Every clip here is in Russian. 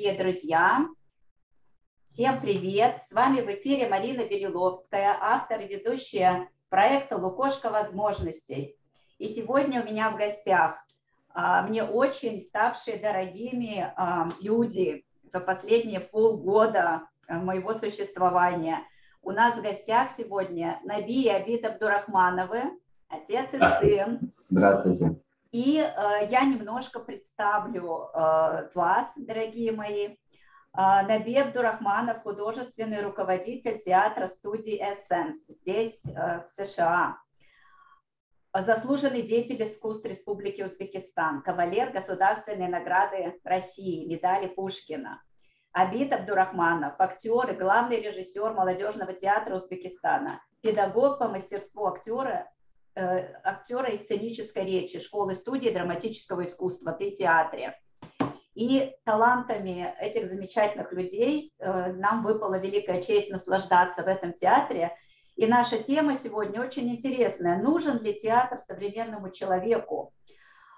дорогие друзья! Всем привет! С вами в эфире Марина Белиловская, автор и ведущая проекта «Лукошка возможностей». И сегодня у меня в гостях а, мне очень ставшие дорогими а, люди за последние полгода а, моего существования. У нас в гостях сегодня Наби и Абид Абдурахмановы, отец и сын. Здравствуйте. И э, я немножко представлю э, вас, дорогие мои. Э, Наби Абдурахманов, художественный руководитель театра студии Essence здесь, э, в США. Заслуженный деятель искусств Республики Узбекистан, кавалер Государственной награды России, медали Пушкина. Абид Абдурахманов, актер и главный режиссер молодежного театра Узбекистана, педагог по мастерству актера актера и сценической речи школы студии драматического искусства при театре. И талантами этих замечательных людей э, нам выпала великая честь наслаждаться в этом театре. И наша тема сегодня очень интересная. Нужен ли театр современному человеку?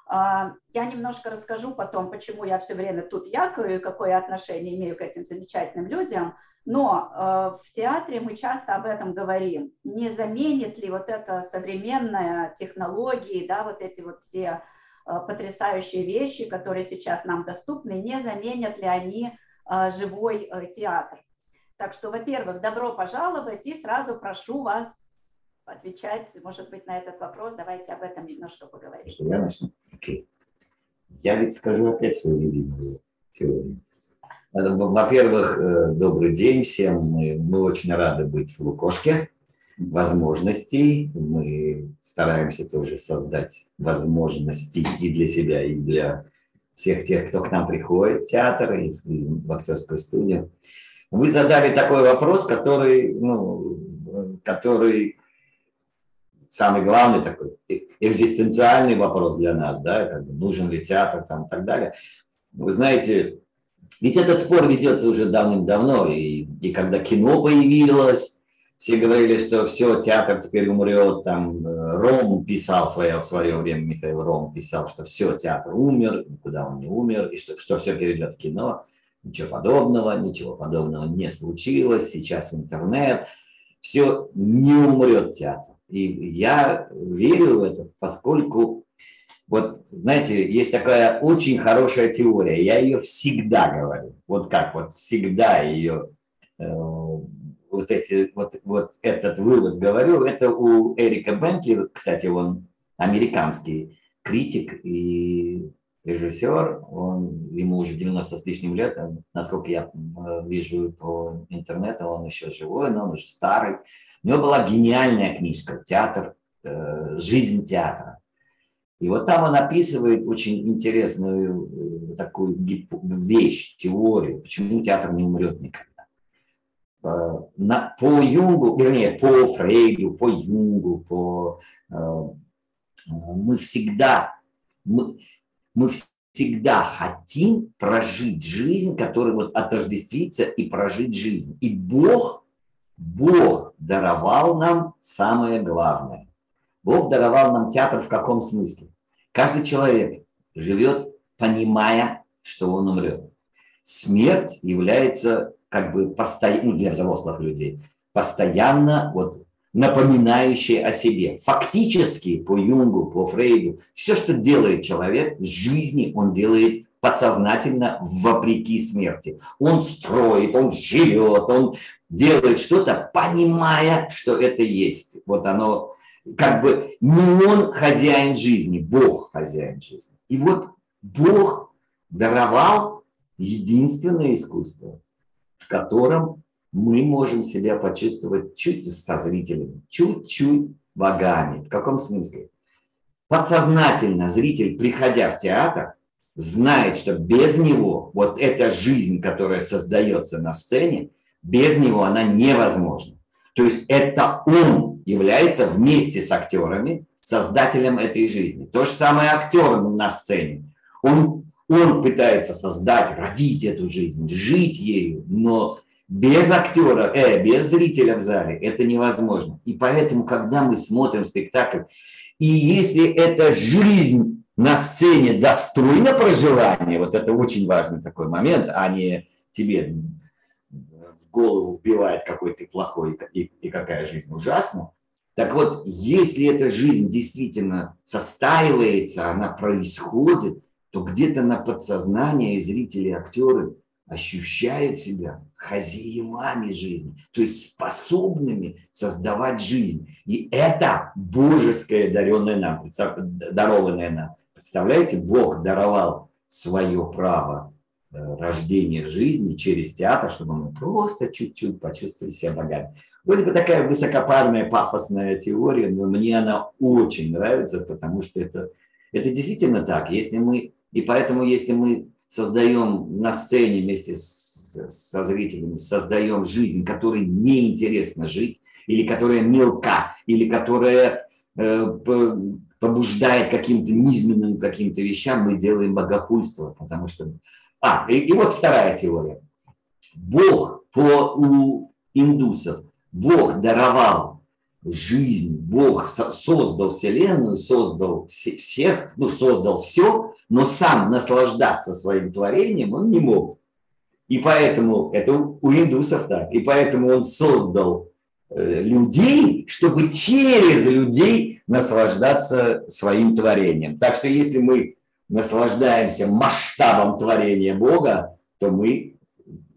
А, я немножко расскажу потом, почему я все время тут якаю и какое отношение имею к этим замечательным людям – но э, в театре мы часто об этом говорим. Не заменит ли вот это современная технологии, да, вот эти вот все э, потрясающие вещи, которые сейчас нам доступны, не заменят ли они э, живой театр? Так что, во-первых, добро пожаловать и сразу прошу вас отвечать, может быть, на этот вопрос. Давайте об этом немножко поговорим. Я начну. Okay. Я ведь скажу опять свою любимую теорию. Во-первых, э, добрый день всем. Мы, мы очень рады быть в Лукошке. Возможностей. Мы стараемся тоже создать возможности и для себя, и для всех тех, кто к нам приходит в театр и в актерскую студию. Вы задали такой вопрос, который, ну, который самый главный такой экзистенциальный вопрос для нас, да, как бы нужен ли театр там и так далее. Вы знаете, ведь этот спор ведется уже давным-давно, и, и когда кино появилось, все говорили, что все, театр теперь умрет, там э, Ром писал свое, в свое время, Михаил Ром писал, что все, театр умер, никуда он не умер, и что, что все перейдет в кино. Ничего подобного, ничего подобного не случилось, сейчас интернет, все, не умрет театр. И я верю в это, поскольку вот, знаете, есть такая очень хорошая теория, я ее всегда говорю, вот как вот всегда ее, э, вот, эти, вот, вот этот вывод говорю, это у Эрика Бентли, кстати, он американский критик и режиссер, он, ему уже 90 с лишним лет, насколько я э, вижу по интернету, он еще живой, но он уже старый. У него была гениальная книжка «Театр», э, «Жизнь театра». И вот там он описывает очень интересную э, такую вещь, теорию, почему театр не умрет никогда. Э, на, по Юнгу, вернее, по Фрейду, по Юнгу, по, э, мы всегда, мы, мы всегда хотим прожить жизнь, которая вот отождествится и прожить жизнь. И Бог, Бог даровал нам самое главное. Бог даровал нам театр в каком смысле? Каждый человек живет, понимая, что он умрет. Смерть является как бы постоянно, ну, для взрослых людей, постоянно вот напоминающей о себе. Фактически по Юнгу, по Фрейду, все, что делает человек в жизни, он делает подсознательно вопреки смерти. Он строит, он живет, он делает что-то, понимая, что это есть. Вот оно как бы не он хозяин жизни, Бог хозяин жизни. И вот Бог даровал единственное искусство, в котором мы можем себя почувствовать чуть со зрителями, чуть-чуть богами. В каком смысле? Подсознательно зритель, приходя в театр, знает, что без него вот эта жизнь, которая создается на сцене, без него она невозможна. То есть это он является вместе с актерами создателем этой жизни. То же самое актер на сцене. Он, он пытается создать, родить эту жизнь, жить ею, но без актера, э, без зрителя в зале это невозможно. И поэтому, когда мы смотрим спектакль, и если эта жизнь на сцене достойно проживания, вот это очень важный такой момент, а не тебе голову вбивает, какой ты плохой и, и какая жизнь ужасна. Так вот, если эта жизнь действительно состаивается, она происходит, то где-то на подсознание зрители, актеры ощущают себя хозяевами жизни, то есть способными создавать жизнь. И это божеское даренное нам, дарованное нам. Представляете, Бог даровал свое право э, рождения жизни через театр, чтобы мы просто чуть-чуть почувствовали себя богами. Вроде бы такая высокопарная, пафосная теория, но мне она очень нравится, потому что это, это действительно так. Если мы, и поэтому, если мы создаем на сцене вместе с, со зрителями, создаем жизнь, которой неинтересно жить, или которая мелка, или которая э, побуждает каким-то низменным каким-то вещам, мы делаем богохульство, потому что... А, и, и вот вторая теория. Бог по, у индусов, Бог даровал жизнь, Бог создал Вселенную, создал всех, ну, создал все, но сам наслаждаться своим творением он не мог. И поэтому, это у индусов так, и поэтому он создал э, людей, чтобы через людей наслаждаться своим творением. Так что если мы наслаждаемся масштабом творения Бога, то мы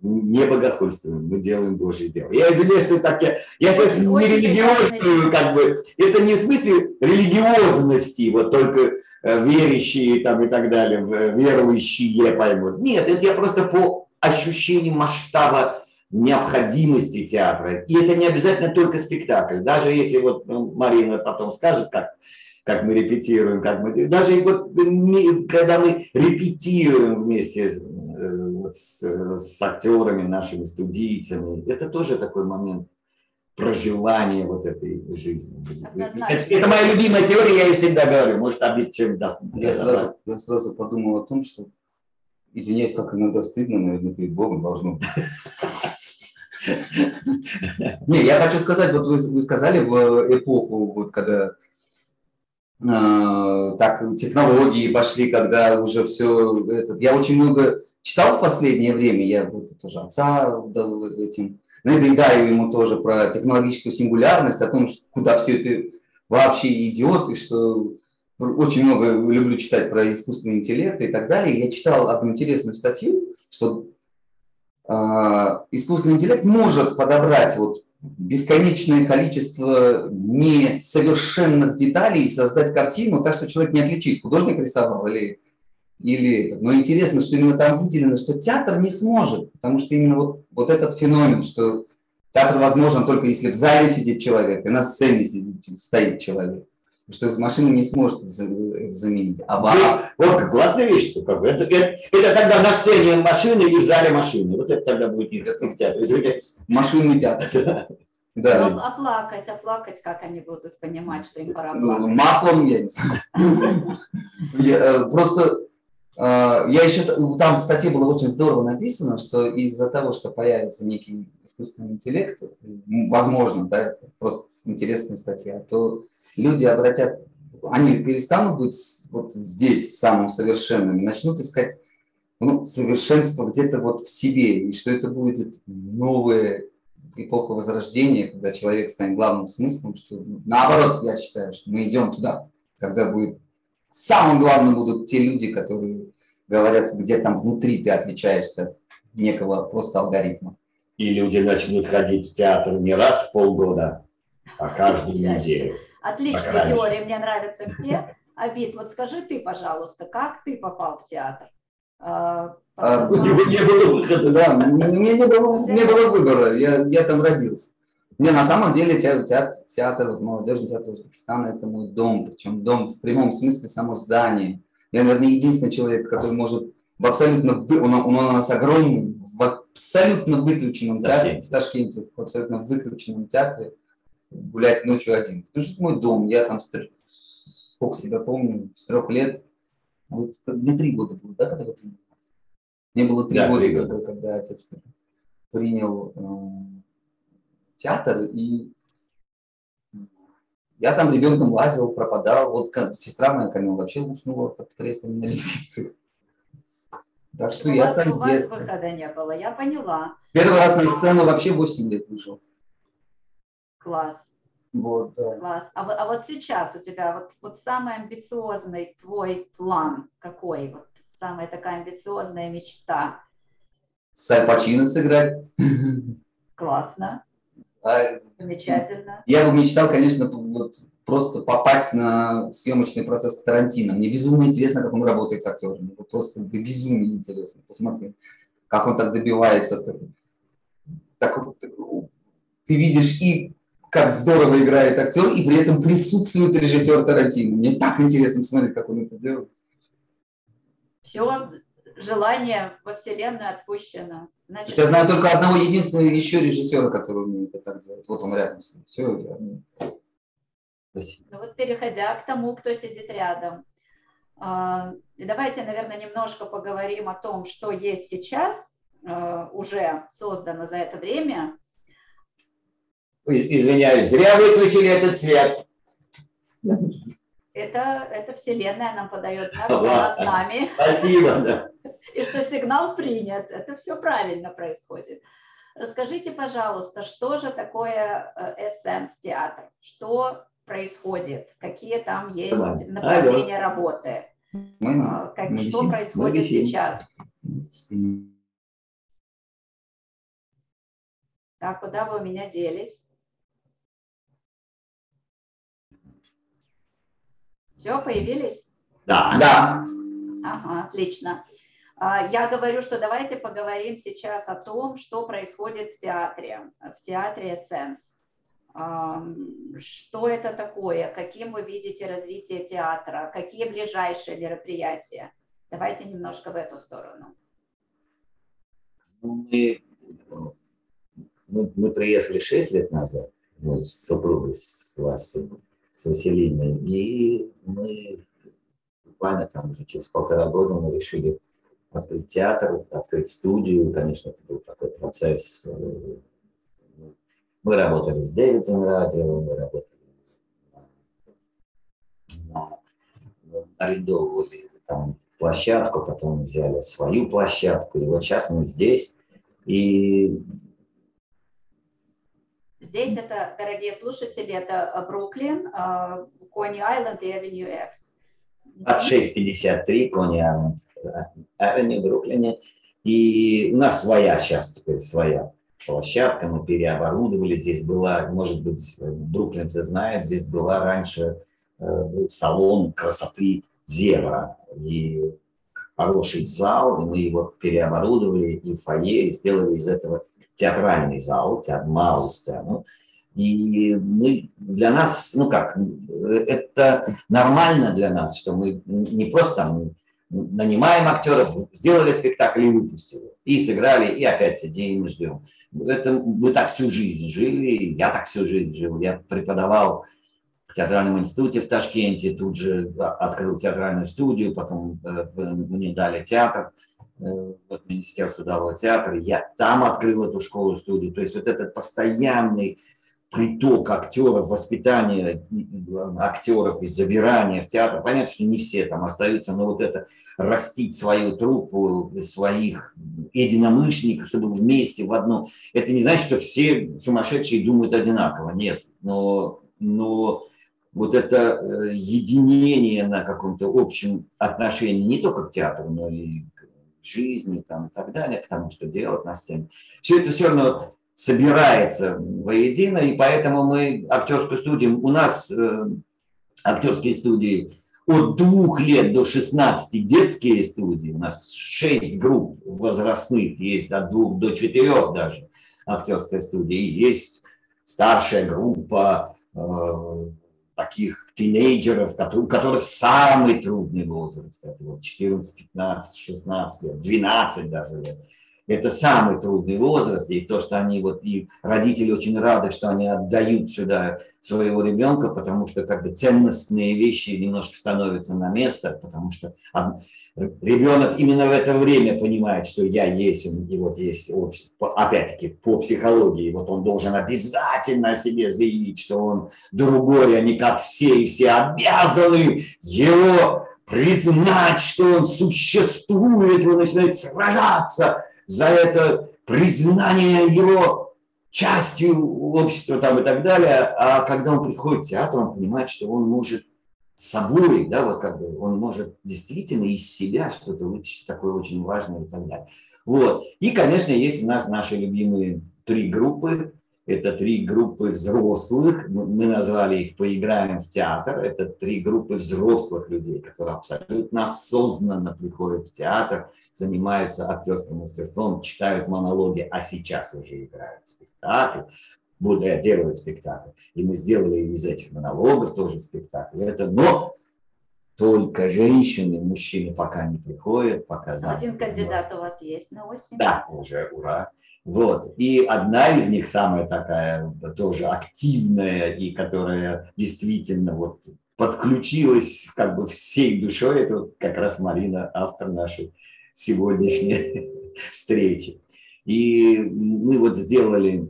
не богохульствуем, мы делаем Божье дело. Я извиняюсь, что так я, я сейчас не религиозную, как бы, это не в смысле религиозности, вот только э, верящие там и так далее, верующие поймут. Нет, это я просто по ощущению масштаба необходимости театра. И это не обязательно только спектакль. Даже если вот ну, Марина потом скажет, как, как мы репетируем, как мы... Даже вот когда мы репетируем вместе Э, вот с, с актерами, нашими студийцами. Это тоже такой момент проживания вот этой жизни. Это, это моя любимая теория, я ее всегда говорю. Может, обид чем даст. Я сразу, я сразу подумал о том, что, извиняюсь, как иногда стыдно, наверное, перед Богом должно быть. Не, я хочу сказать, вот вы, вы сказали в эпоху, вот когда э, так технологии пошли, когда уже все этот, я очень много читал в последнее время, я вот тоже отца дал этим, надоедаю ему тоже про технологическую сингулярность, о том, куда все это вообще идет, и что очень много люблю читать про искусственный интеллект и так далее. Я читал одну интересную статью, что э, искусственный интеллект может подобрать вот бесконечное количество несовершенных деталей создать картину так, что человек не отличит, художник рисовал или или это. Но интересно, что именно там выделено, что театр не сможет, потому что именно вот, вот этот феномен, что театр возможен только если в зале сидит человек, и на сцене сидит, стоит человек. Что машина не сможет это заменить. А вот, вот классная вещь, что как бы. Это, это, это тогда на сцене машины и в зале машины. Вот это тогда будет не в театре, извиняюсь. Машинный театр. Да. Ну, оплакать, оплакать, как они будут понимать, что им пора ну, плакать. Маслом я не знаю. Э, просто я еще, там в статье было очень здорово написано, что из-за того, что появится некий искусственный интеллект, возможно, да, это просто интересная статья, то люди обратят, они перестанут быть вот здесь самым совершенными, начнут искать ну, совершенство где-то вот в себе, и что это будет новая эпоха возрождения, когда человек станет главным смыслом, что наоборот, я считаю, что мы идем туда, когда будет Самым главным будут те люди, которые говорят, где там внутри ты отличаешься от некого просто алгоритма. И люди начнут ходить в театр не раз в полгода, а каждую неделю. Отличная теория, мне нравятся все. Абит, вот скажи ты, пожалуйста, как ты попал в театр? А, а, не, не было выхода, да. Мне не было, не было выбора, я, я там родился. Не, на самом деле театр, театр, театр молодежный театр Узбекистана – это мой дом, причем дом в прямом смысле само здание. Я, наверное, единственный человек, который может в абсолютно, он, он у нас огромный, в абсолютно выключенном театре, в Ташкенте, в абсолютно выключенном театре гулять ночью один. Потому что это мой дом, я там, сколько себя помню, с трех лет, вот, мне три года было, да, когда вы приняли? Мне было три да, года, года, когда отец принял э, театр, и Я там ребенком лазил, пропадал. Вот как, сестра моя кормила, вообще уснула под креслом на лестнице. Так что у я вас, там у вас выхода не было, я поняла. Первый раз на сцену вообще 8 лет вышел. Класс. Вот, да. Класс. А, а вот сейчас у тебя вот, вот самый амбициозный твой план какой? Вот самая такая амбициозная мечта? С Аль сыграть. Классно. А, Замечательно. Я мечтал, конечно, вот просто попасть на съемочный процесс Тарантино. Мне безумно интересно, как он работает с актерами. Вот просто до безумия интересно. Посмотри, как он так добивается. Так, ты видишь и как здорово играет актер, и при этом присутствует режиссер Тарантино. Мне так интересно посмотреть, как он это делает. Все, желание во Вселенную отпущено. Значит, я знаю только одного единственного еще режиссера, который умеет это так делать. Вот он рядом с ним. Все, я... Ну вот переходя к тому, кто сидит рядом. А, давайте, наверное, немножко поговорим о том, что есть сейчас, а, уже создано за это время. Извиняюсь, зря выключили этот цвет. Это, это Вселенная нам подает знак, что она с нами. Спасибо, да. И что сигнал принят. Это все правильно происходит. Расскажите, пожалуйста, что же такое эссенс театр? Что происходит? Какие там есть направления Алло. работы? Мы, а, как, мы что висим, происходит мы сейчас? Так, куда вы у меня делись? Все, появились? Да. Да. Ага, отлично. А, я говорю, что давайте поговорим сейчас о том, что происходит в театре, в театре «Эссенс». Что это такое? Каким вы видите развитие театра? Какие ближайшие мероприятия? Давайте немножко в эту сторону. Ну, мы, мы, мы приехали 6 лет назад, мы с супругой, с вас, с и мы буквально там уже через полтора года мы решили открыть театр, открыть студию. Конечно, это был такой процесс. Э, мы работали с Дэвидом радио, мы работали на, арендовывали там площадку, потом взяли свою площадку, и вот сейчас мы здесь. И Здесь это, дорогие слушатели, это Бруклин, Кони Айленд и Авеню X. От 653 Кони Айленд, Авеню, Бруклине. И у нас своя сейчас теперь, своя площадка, мы переоборудовали. Здесь была, может быть, бруклинцы знают, здесь была раньше э, салон красоты Зебра. И хороший зал, и мы его переоборудовали и фойе, и сделали из этого театральный зал, театр, малую сцену. И мы, для нас, ну как, это нормально для нас, что мы не просто там нанимаем актеров, сделали спектакль и выпустили. И сыграли, и опять сидим и ждем. Это, мы так всю жизнь жили, я так всю жизнь жил. Я преподавал в театральном институте в Ташкенте, тут же открыл театральную студию, потом э, мне дали театр. Э, вот Министерство судового театра, я там открыл эту школу-студию. То есть вот этот постоянный приток актеров, воспитание актеров и забирание в театр. Понятно, что не все там остаются, но вот это растить свою труппу, своих единомышленников, чтобы вместе в одно. Это не значит, что все сумасшедшие думают одинаково. Нет. Но, но вот это э, единение на каком-то общем отношении не только к театру, но и жизни там, и так далее, к тому, что делать на сцене. Все это все равно собирается воедино, и поэтому мы актерскую студию, у нас э, актерские студии от двух лет до 16 детские студии, у нас шесть групп возрастных, есть от двух до четырех даже актерской студии, есть старшая группа, э, таких тинейджеров, у которых самый трудный возраст, это вот 14, 15, 16 лет, 12 даже лет. Это самый трудный возраст, и то, что они вот, и родители очень рады, что они отдают сюда своего ребенка, потому что как бы ценностные вещи немножко становятся на место, потому что ребенок именно в это время понимает, что я есть, и вот есть, опять-таки, по психологии, вот он должен обязательно о себе заявить, что он другой, а не как все, и все обязаны его признать, что он существует, он начинает сражаться за это признание его частью общества там и так далее. А когда он приходит в театр, он понимает, что он может собой, да, вот как бы он может действительно из себя что-то вытащить такое очень важное и так далее. Вот. И, конечно, есть у нас наши любимые три группы. Это три группы взрослых. Мы назвали их «Поиграем в театр». Это три группы взрослых людей, которые абсолютно осознанно приходят в театр, занимаются актерским мастерством, читают монологи, а сейчас уже играют спектакль будут делают спектакль. И мы сделали из этих монологов тоже спектакль. Это, но только женщины, мужчины пока не приходят, пока Один кандидат у вас есть на осень? Да, уже, ура. Вот. И одна из них, самая такая тоже активная и которая действительно вот подключилась как бы всей душой, это вот как раз Марина, автор нашей сегодняшней встречи. И мы вот сделали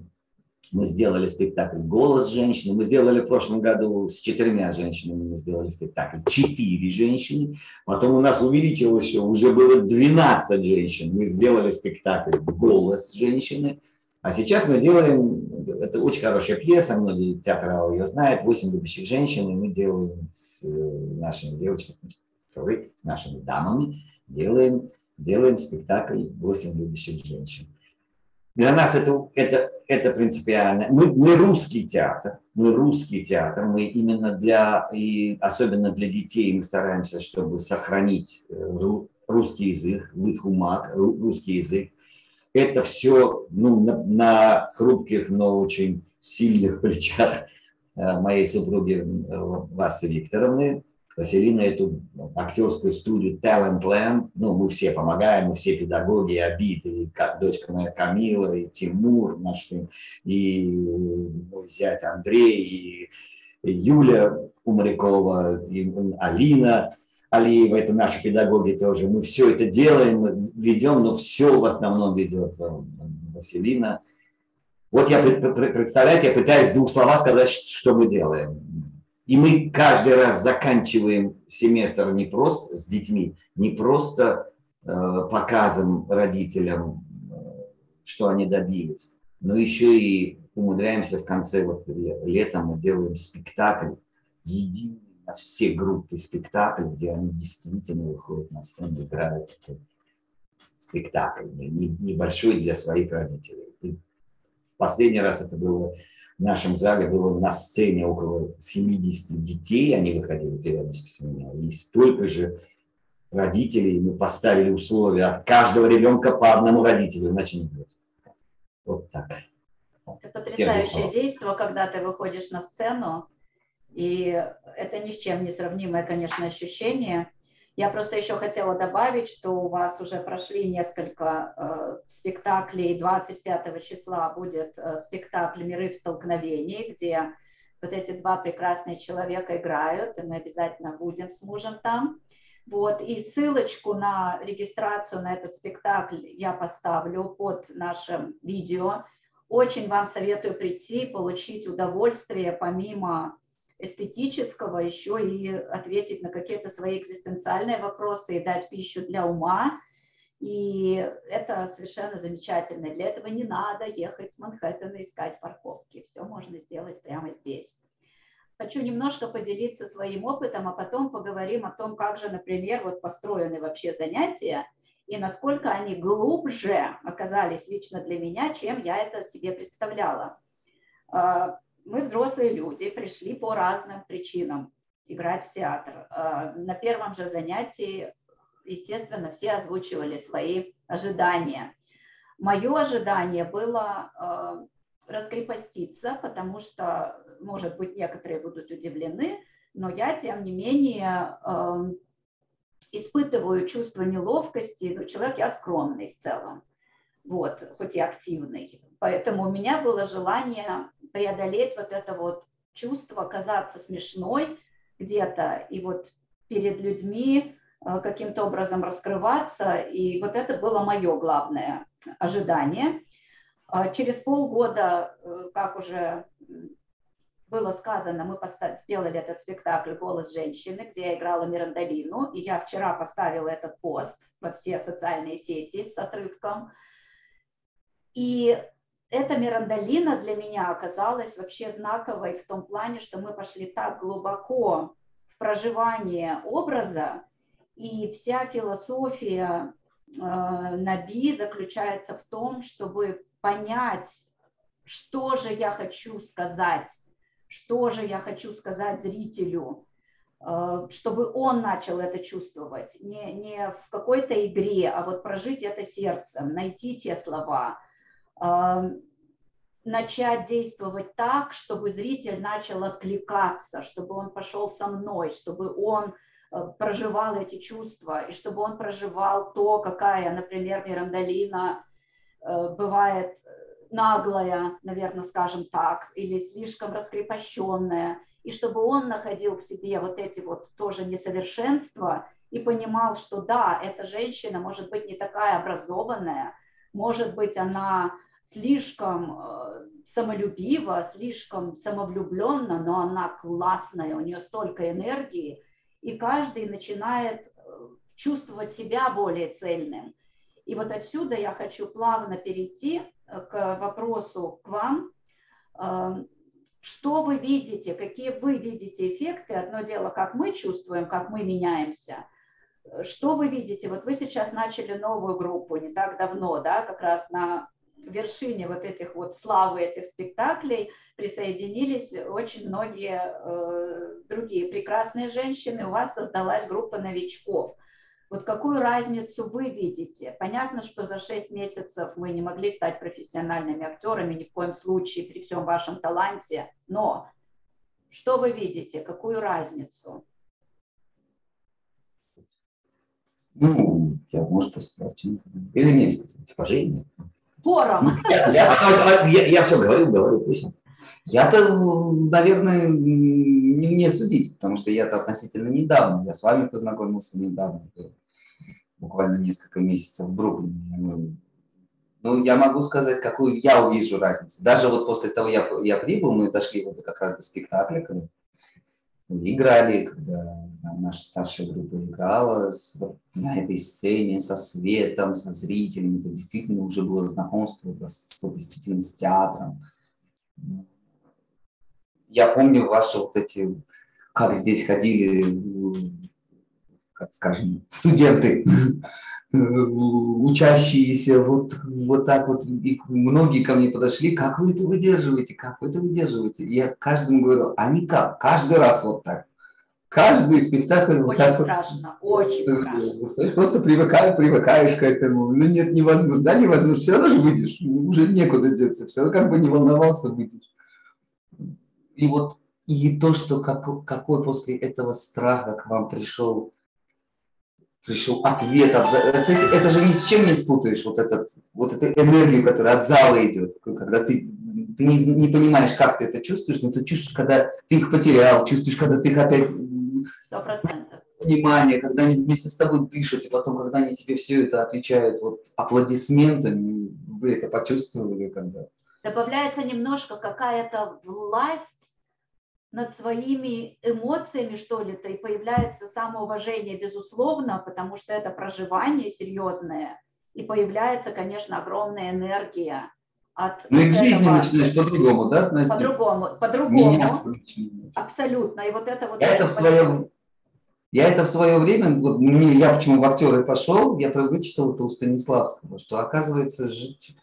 мы сделали спектакль «Голос женщины». Мы сделали в прошлом году с четырьмя женщинами, мы сделали спектакль «Четыре женщины». Потом у нас увеличилось еще, уже было 12 женщин. Мы сделали спектакль «Голос женщины». А сейчас мы делаем, это очень хорошая пьеса, многие театралы ее знают, «Восемь любящих женщин», и мы делаем с нашими девочками, sorry, с нашими дамами, делаем, делаем спектакль «Восемь любящих женщин». Для нас это, это, это принципиально. Мы, мы русский театр, мы русский театр, мы именно для, и особенно для детей мы стараемся, чтобы сохранить э, русский язык, в их умах, русский язык. Это все ну, на, на хрупких, но очень сильных плечах э, моей супруги э, Васы Викторовны, Василина эту актерскую студию Talentland, ну, мы все помогаем, мы все педагоги, и дочка моя Камила, и Тимур, наш сын, и мой зять Андрей, и Юля Умарякова, и Алина Алиева, это наши педагоги тоже. Мы все это делаем, ведем, но все в основном ведет э, Василина. Вот я, представляете, я пытаюсь двух словах сказать, что мы делаем и мы каждый раз заканчиваем семестр не просто с детьми, не просто э, показом родителям, э, что они добились, но еще и умудряемся в конце вот, лета мы делаем спектакль, единый на все группы спектакль, где они действительно выходят на сцену, играют спектакль, небольшой для своих родителей. И в последний раз это было в нашем зале было на сцене около 70 детей, они выходили периодически с меня, и столько же родителей, мы поставили условия от каждого ребенка по одному родителю, иначе не будет. Вот так. Это потрясающее действие, когда ты выходишь на сцену, и это ни с чем не сравнимое, конечно, ощущение. Я просто еще хотела добавить, что у вас уже прошли несколько э, спектаклей. 25 числа будет э, спектакль «Миры в столкновении», где вот эти два прекрасные человека играют, и мы обязательно будем с мужем там. Вот, и ссылочку на регистрацию на этот спектакль я поставлю под нашим видео. Очень вам советую прийти, получить удовольствие помимо эстетического еще и ответить на какие-то свои экзистенциальные вопросы и дать пищу для ума. И это совершенно замечательно. Для этого не надо ехать с Манхэттена искать парковки. Все можно сделать прямо здесь. Хочу немножко поделиться своим опытом, а потом поговорим о том, как же, например, вот построены вообще занятия и насколько они глубже оказались лично для меня, чем я это себе представляла. Мы взрослые люди, пришли по разным причинам играть в театр. А, на первом же занятии, естественно, все озвучивали свои ожидания. Мое ожидание было а, раскрепоститься, потому что, может быть, некоторые будут удивлены, но я, тем не менее, а, испытываю чувство неловкости, ну, человек я скромный в целом. Вот, хоть и активный. Поэтому у меня было желание преодолеть вот это вот чувство казаться смешной где-то и вот перед людьми э, каким-то образом раскрываться. И вот это было мое главное ожидание. А через полгода, э, как уже было сказано, мы сделали этот спектакль «Голос женщины», где я играла Мирандолину, и я вчера поставила этот пост во все социальные сети с отрывком. И эта Мирандолина для меня оказалась вообще знаковой в том плане, что мы пошли так глубоко в проживание образа, и вся философия э, Наби заключается в том, чтобы понять, что же я хочу сказать что же я хочу сказать зрителю, э, чтобы он начал это чувствовать, не, не в какой-то игре, а вот прожить это сердцем, найти те слова, начать действовать так, чтобы зритель начал откликаться, чтобы он пошел со мной, чтобы он э, проживал эти чувства, и чтобы он проживал то, какая, например, Мирандолина бывает наглая, наверное, скажем так, или слишком раскрепощенная, и чтобы он находил в себе вот эти вот тоже несовершенства и понимал, что да, эта женщина может быть не такая образованная, может быть, она слишком э, самолюбива, слишком самовлюблена, но она классная, у нее столько энергии, и каждый начинает э, чувствовать себя более цельным. И вот отсюда я хочу плавно перейти к вопросу к вам. Что вы видите, какие вы видите эффекты? Одно дело, как мы чувствуем, как мы меняемся. Что вы видите? Вот вы сейчас начали новую группу не так давно, да, как раз на вершине вот этих вот славы этих спектаклей присоединились очень многие э, другие прекрасные женщины. У вас создалась группа новичков. Вот какую разницу вы видите? Понятно, что за 6 месяцев мы не могли стать профессиональными актерами ни в коем случае при всем вашем таланте, но что вы видите? Какую разницу? Ну, я, может, посмотреть Или мне сказать? Уважение. Форум. Я, я, все говорю, говорю, пусть. Я-то, наверное, не мне судить, потому что я-то относительно недавно, я с вами познакомился недавно, буквально несколько месяцев в Бруклине. Ну, я могу сказать, какую я увижу разницу. Даже вот после того, я, я прибыл, мы дошли вот как раз до спектакля, когда играли, когда наша старшая группа играла с, на этой сцене со светом, со зрителями. Это действительно уже было знакомство, действительно с театром я помню ваши вот эти, как здесь ходили, как скажем, студенты, учащиеся, вот, вот так вот, и многие ко мне подошли, как вы это выдерживаете, как вы это выдерживаете? я каждому говорю, а никак, каждый раз вот так. Каждый спектакль вот так страшно, вот. Очень страшно. Знаешь, просто привыкаешь, привыкаешь к этому. Ну нет, невозможно. Да, невозможно. Все равно же выйдешь. Уже некуда деться. Все равно как бы не волновался, выйдешь. И вот и то, что как, какой после этого страха к вам пришел, пришел ответ от это, это же ни с чем не спутаешь, вот, этот, вот эту энергию, которая от зала идет, когда ты, ты не, не понимаешь, как ты это чувствуешь, но ты чувствуешь, когда ты их потерял, чувствуешь, когда ты их опять... Внимание, когда они вместе с тобой дышат, и потом, когда они тебе все это отвечают вот аплодисментами, вы это почувствовали, когда? Добавляется немножко какая-то власть над своими эмоциями, что ли, то и появляется самоуважение, безусловно, потому что это проживание серьезное, и появляется, конечно, огромная энергия от Ну и к жизни начинаешь по-другому, да, относиться? По-другому, по-другому. Абсолютно. И вот это вот... Я это в своем... Я это в свое время, вот мне, я почему в актеры пошел, я вычитал это у Станиславского, что оказывается жить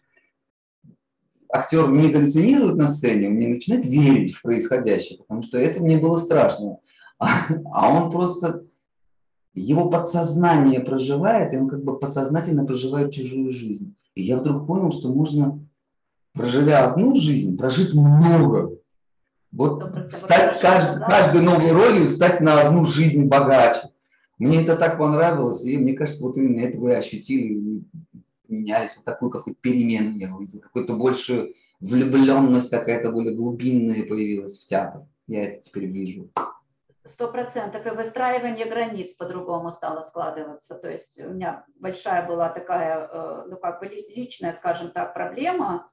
актер не галлюцинирует на сцене, он не начинает верить в происходящее, потому что это мне было страшно. А, а он просто, его подсознание проживает, и он как бы подсознательно проживает чужую жизнь. И я вдруг понял, что можно, проживя одну жизнь, прожить много. Вот стать кажд, каждой новой ролью, стать на одну жизнь богаче. Мне это так понравилось, и мне кажется, вот именно это вы ощутили менялись, вот такую какую-то перемену я увидел, какую-то большую влюбленность какая-то более глубинная появилась в театр. Я это теперь вижу. Сто процентов. И выстраивание границ по-другому стало складываться. То есть у меня большая была такая, э, ну как бы личная, скажем так, проблема,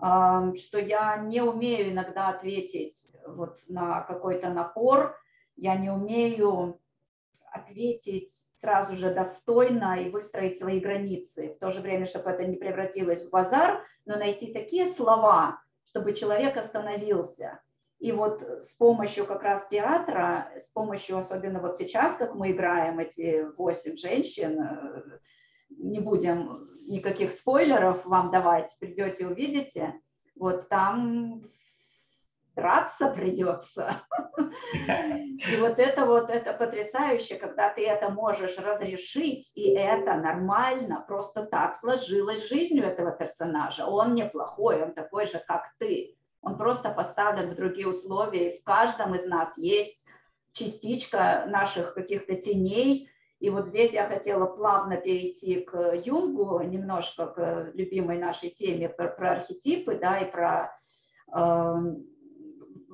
что я не умею иногда ответить вот на какой-то напор, я не умею ответить сразу же достойно и выстроить свои границы. В то же время, чтобы это не превратилось в базар, но найти такие слова, чтобы человек остановился. И вот с помощью как раз театра, с помощью, особенно вот сейчас, как мы играем эти восемь женщин, э, не будем никаких спойлеров вам давать, придете, увидите, вот там драться придется. И вот это вот, это потрясающе, когда ты это можешь разрешить, и это нормально, просто так сложилась жизнь у этого персонажа. Он неплохой, он такой же, как ты. Он просто поставлен в другие условия, и в каждом из нас есть частичка наших каких-то теней, и вот здесь я хотела плавно перейти к Юнгу, немножко к любимой нашей теме про, про архетипы, да, и про э,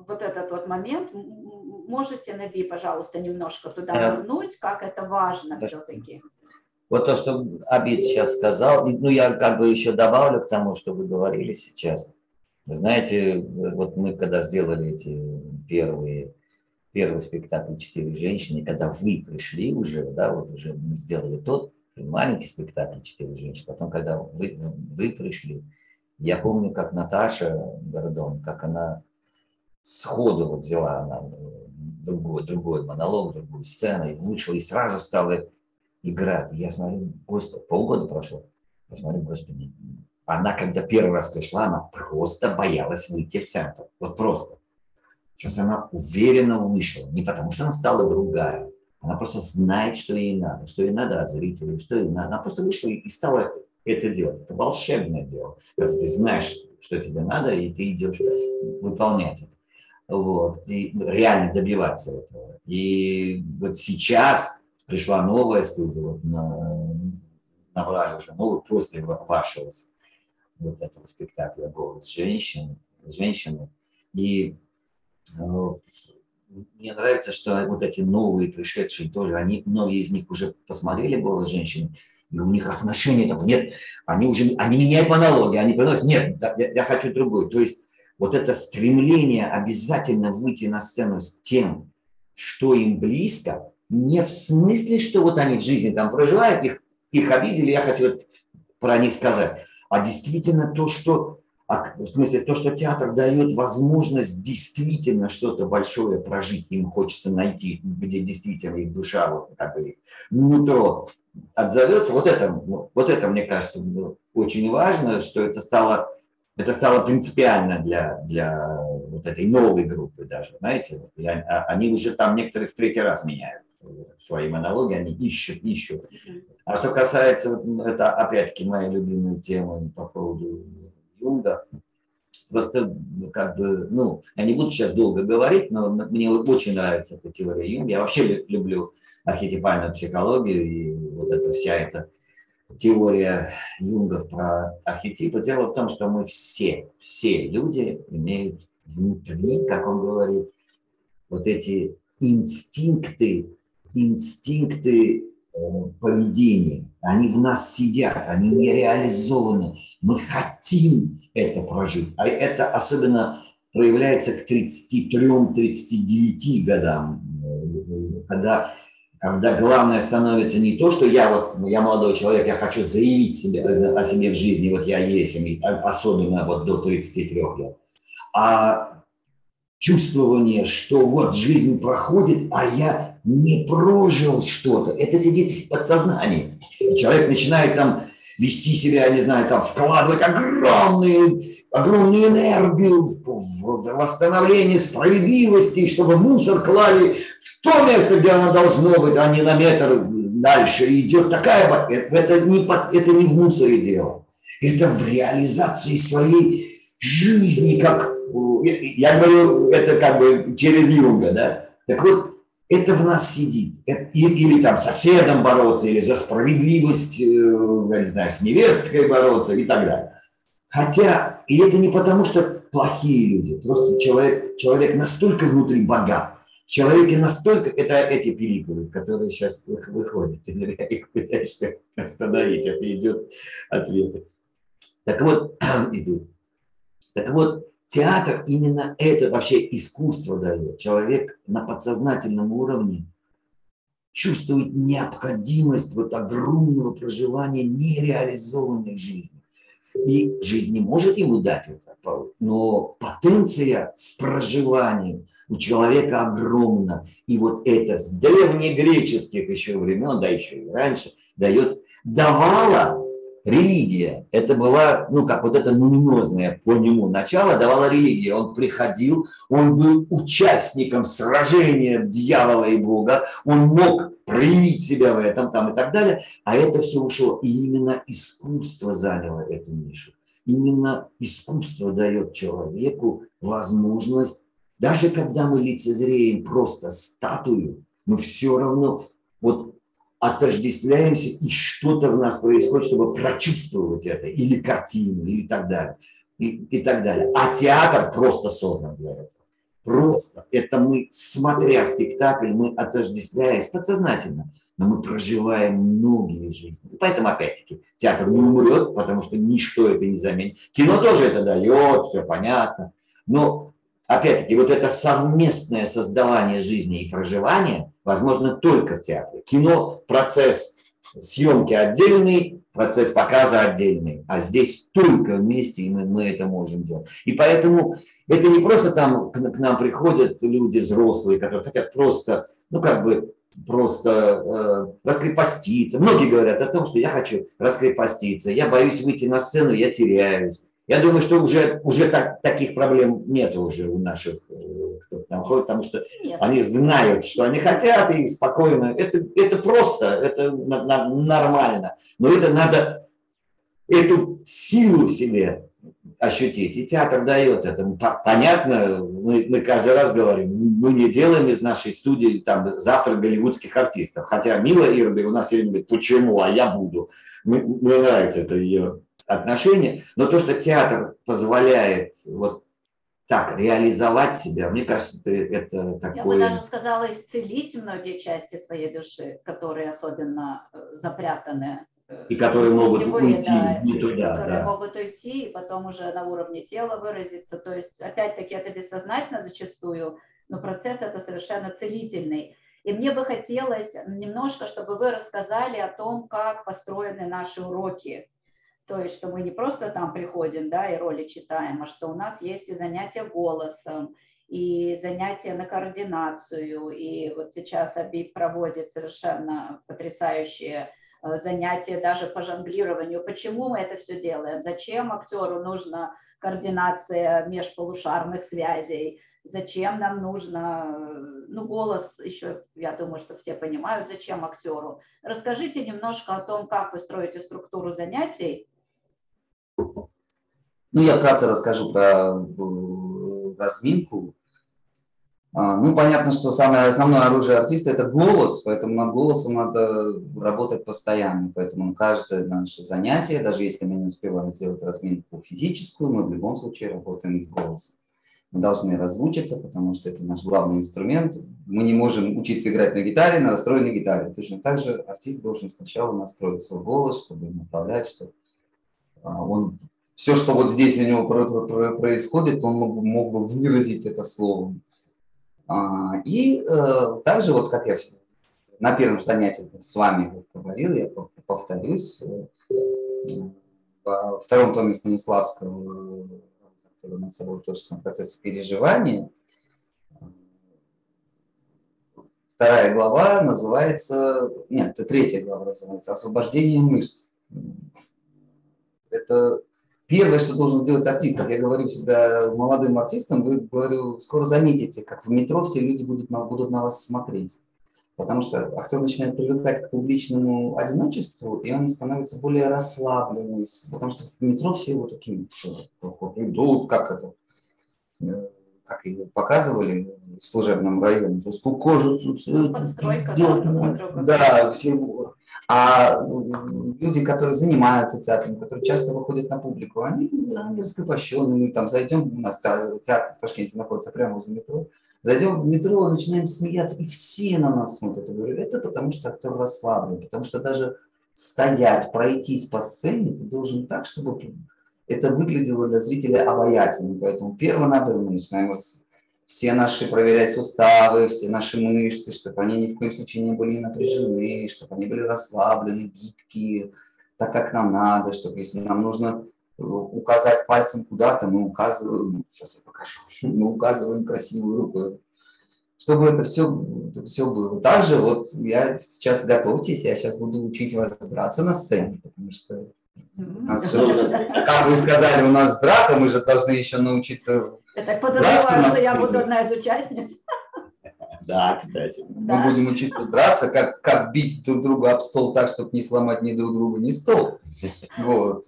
вот этот вот момент. Можете, Наби, пожалуйста, немножко туда да. вернуть, как это важно да. все-таки? Вот то, что Абид сейчас сказал, ну, я как бы еще добавлю к тому, что вы говорили сейчас. Знаете, вот мы когда сделали эти первые первый спектакль «Четыре женщины», когда вы пришли уже, да, вот уже мы сделали тот маленький спектакль «Четыре женщины», потом, когда вы, вы пришли, я помню, как Наташа Гордон, как она сходу вот взяла она другой, другой монолог, другую сцену, и вышла, и сразу стала играть. Я смотрю, господи, полгода прошло, я смотрю, господи, она, когда первый раз пришла, она просто боялась выйти в центр. Вот просто. Сейчас она уверенно вышла. Не потому, что она стала другая. Она просто знает, что ей надо, что ей надо от зрителей, что ей надо. Она просто вышла и стала это делать. Это волшебное дело. Когда ты знаешь, что тебе надо, и ты идешь выполнять это. Вот. И реально добиваться этого. И вот сейчас пришла новая студия, вот на, набрали уже новую после вашего вот этого спектакля «Голос женщины», женщины. И мне нравится, что вот эти новые пришедшие тоже, они, многие из них уже посмотрели «Голос женщины», и у них отношения там нет, они уже, они меняют монологи, они приносят, нет, я, я хочу другой. То есть вот это стремление обязательно выйти на сцену с тем, что им близко, не в смысле, что вот они в жизни там проживают, их, их обидели, я хочу про них сказать, а действительно то, что в смысле, то, что театр дает возможность действительно что-то большое прожить, им хочется найти, где действительно их душа, вот как бы нутро отзовется, вот это, вот это, мне кажется, очень важно, что это стало, это стало принципиально для, для вот этой новой группы даже, знаете, а, они уже там некоторые в третий раз меняют свои монологи, они ищут, ищут. А что касается, это опять-таки моя любимая тема по поводу Юнга. Просто как бы, ну, я не буду сейчас долго говорить, но мне очень нравится эта теория Юнга. Я вообще люблю архетипальную психологию и вот эта вся эта теория Юнга про архетипы. Дело в том, что мы все, все люди имеют внутри, как он говорит, вот эти инстинкты, инстинкты поведения. Они в нас сидят, они не реализованы. Мы хотим это прожить. А это особенно проявляется к 33-39 годам, когда, когда главное становится не то, что я вот, я молодой человек, я хочу заявить себе, о себе в жизни, вот я есть, особенно вот до 33 лет, а чувствование, что вот жизнь проходит, а я не прожил что-то. Это сидит в подсознании. Человек начинает там вести себя, не знаю, там вкладывать огромную, огромную энергию в, в восстановление справедливости, чтобы мусор клали в то место, где оно должно быть, а не на метр дальше. идет такая... Это не, это не в мусоре дело. Это в реализации своей жизни, как я говорю это как бы через Юнга, да. Так вот, это в нас сидит. Или, или там соседом бороться, или за справедливость, э, я не знаю, с невесткой бороться и так далее. Хотя, и это не потому, что плохие люди, просто человек, человек настолько внутри богат, в человеке настолько, это эти перикулы, которые сейчас выходят, ты зря их пытаешься остановить, это идет ответы. Так вот, идут. Так вот, театр именно это вообще искусство дает. Человек на подсознательном уровне чувствует необходимость вот огромного проживания нереализованной жизни. И жизнь не может ему дать это, но потенция в проживании у человека огромна. И вот это с древнегреческих еще времен, да еще и раньше, дает, давала религия. Это была, ну, как вот это нуминозное по нему начало давала религия. Он приходил, он был участником сражения дьявола и Бога, он мог проявить себя в этом там и так далее, а это все ушло. И именно искусство заняло эту нишу. Именно искусство дает человеку возможность, даже когда мы лицезреем просто статую, мы все равно, вот отождествляемся, и что-то в нас происходит, чтобы прочувствовать это, или картину, или так далее, и, и так далее. А театр просто создан для этого. Просто. Это мы, смотря спектакль, мы отождествляясь подсознательно, но мы проживаем многие жизни. Поэтому, опять-таки, театр не умрет, потому что ничто это не заменит. Кино тоже это дает, все понятно. Но опять-таки, вот это совместное создавание жизни и проживания возможно только в театре. Кино – процесс съемки отдельный, процесс показа отдельный, а здесь только вместе мы, мы это можем делать. И поэтому это не просто там к, к нам приходят люди взрослые, которые хотят просто, ну как бы просто э, раскрепоститься. Многие говорят о том, что я хочу раскрепоститься, я боюсь выйти на сцену, я теряюсь. Я думаю, что уже, уже так, таких проблем нет уже у наших, э, кто там ходит, потому что нет. они знают, что они хотят, и спокойно. Это, это просто, это на, на, нормально. Но это надо, эту силу в себе ощутить. И театр дает это. Понятно, мы, мы каждый раз говорим, мы не делаем из нашей студии там завтра голливудских артистов. Хотя Мила Ирби у нас время говорит, почему, а я буду. Мне, мне нравится это ее отношения, но то, что театр позволяет вот так реализовать себя, мне кажется, это, это такое... Я бы даже сказала, исцелить многие части своей души, которые особенно э, запрятаны. Э, и которые могут уйти да, не туда. Которые да. могут уйти и потом уже на уровне тела выразиться. То есть, опять-таки, это бессознательно зачастую, но процесс это совершенно целительный. И мне бы хотелось немножко, чтобы вы рассказали о том, как построены наши уроки то есть, что мы не просто там приходим, да, и роли читаем, а что у нас есть и занятия голосом, и занятия на координацию. И вот сейчас Абит проводит совершенно потрясающие э, занятия даже по жонглированию. Почему мы это все делаем? Зачем актеру нужна координация межполушарных связей? Зачем нам нужно, э, ну, голос еще, я думаю, что все понимают, зачем актеру. Расскажите немножко о том, как вы строите структуру занятий, ну, я вкратце расскажу про э, разминку. А, ну, понятно, что самое основное оружие артиста – это голос, поэтому над голосом надо работать постоянно. Поэтому каждое наше занятие, даже если мы не успеваем сделать разминку физическую, мы в любом случае работаем с голосом. Мы должны раззвучиться, потому что это наш главный инструмент. Мы не можем учиться играть на гитаре, на расстроенной гитаре. Точно так же артист должен сначала настроить свой голос, чтобы направлять, чтобы а, он все, что вот здесь у него происходит, он мог, мог бы выразить это словом. А, и э, также, вот как я на первом занятии с вами говорил, я повторюсь, э, во втором томе Станиславского над собой творческом процессе переживания, вторая глава называется, нет, третья глава называется «Освобождение мышц» это первое, что должен делать артист. Как я говорю всегда молодым артистам, вы, говорю, скоро заметите, как в метро все люди будут на, будут на вас смотреть. Потому что актер начинает привыкать к публичному одиночеству, и он становится более расслабленный. Потому что в метро все вот такие идут, как это, как его показывали в служебном районе, что кожицу. Подстройка. Да, все. А люди, которые занимаются театром, которые часто выходят на публику, они, они раскрепощенные. Мы там зайдем, у нас театр в Ташкенте находится прямо возле метро, зайдем в метро, начинаем смеяться, и все на нас смотрят. Я говорю, это потому что актер расслаблен, потому что даже стоять, пройтись по сцене ты должен так, чтобы это выглядело для зрителя обаятельно. Поэтому перво-наперво мы начинаем все наши проверять суставы, все наши мышцы, чтобы они ни в коем случае не были напряжены, чтобы они были расслаблены, гибкие, так как нам надо, чтобы если нам нужно указать пальцем куда-то, мы указываем, сейчас я покажу, мы указываем красивую руку, чтобы это все, это все было. Также вот я сейчас готовьтесь, я сейчас буду учить вас драться на сцене, потому что как вы сказали, у нас драка, мы же должны еще научиться. Это подразумеваю, что я буду одна из участниц. Да, кстати. Мы да. будем учиться драться, как, как бить друг друга об стол так, чтобы не сломать ни друг друга, ни стол. Вот.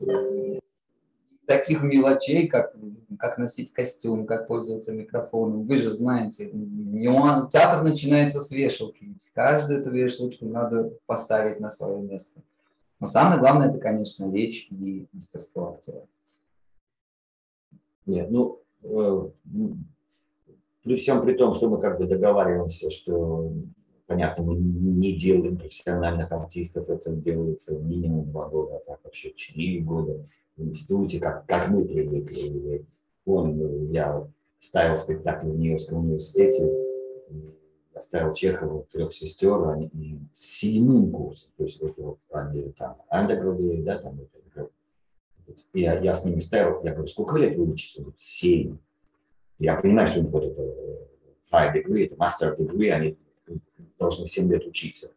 Таких мелочей, как, как носить костюм, как пользоваться микрофоном. Вы же знаете, театр начинается с вешалки. Каждую эту вешалочку надо поставить на свое место. Но самое главное, это, конечно, речь и мастерство актера. Нет, ну, э, при всем при том, что мы как бы договариваемся, что, понятно, мы не делаем профессиональных артистов, это делается минимум два года, а так вообще четыре года в институте, как, как мы привыкли. Он, я ставил спектакль в Нью-Йоркском университете, оставил Чехову трех сестер, они и седьмым курсом, то есть это вот они там undergraduate, да, там это, и я, я с ними ставил, я говорю, сколько лет вы учитесь? Вот семь. Я понимаю, что у них вот это э, five degree, это master degree, они должны семь лет учиться.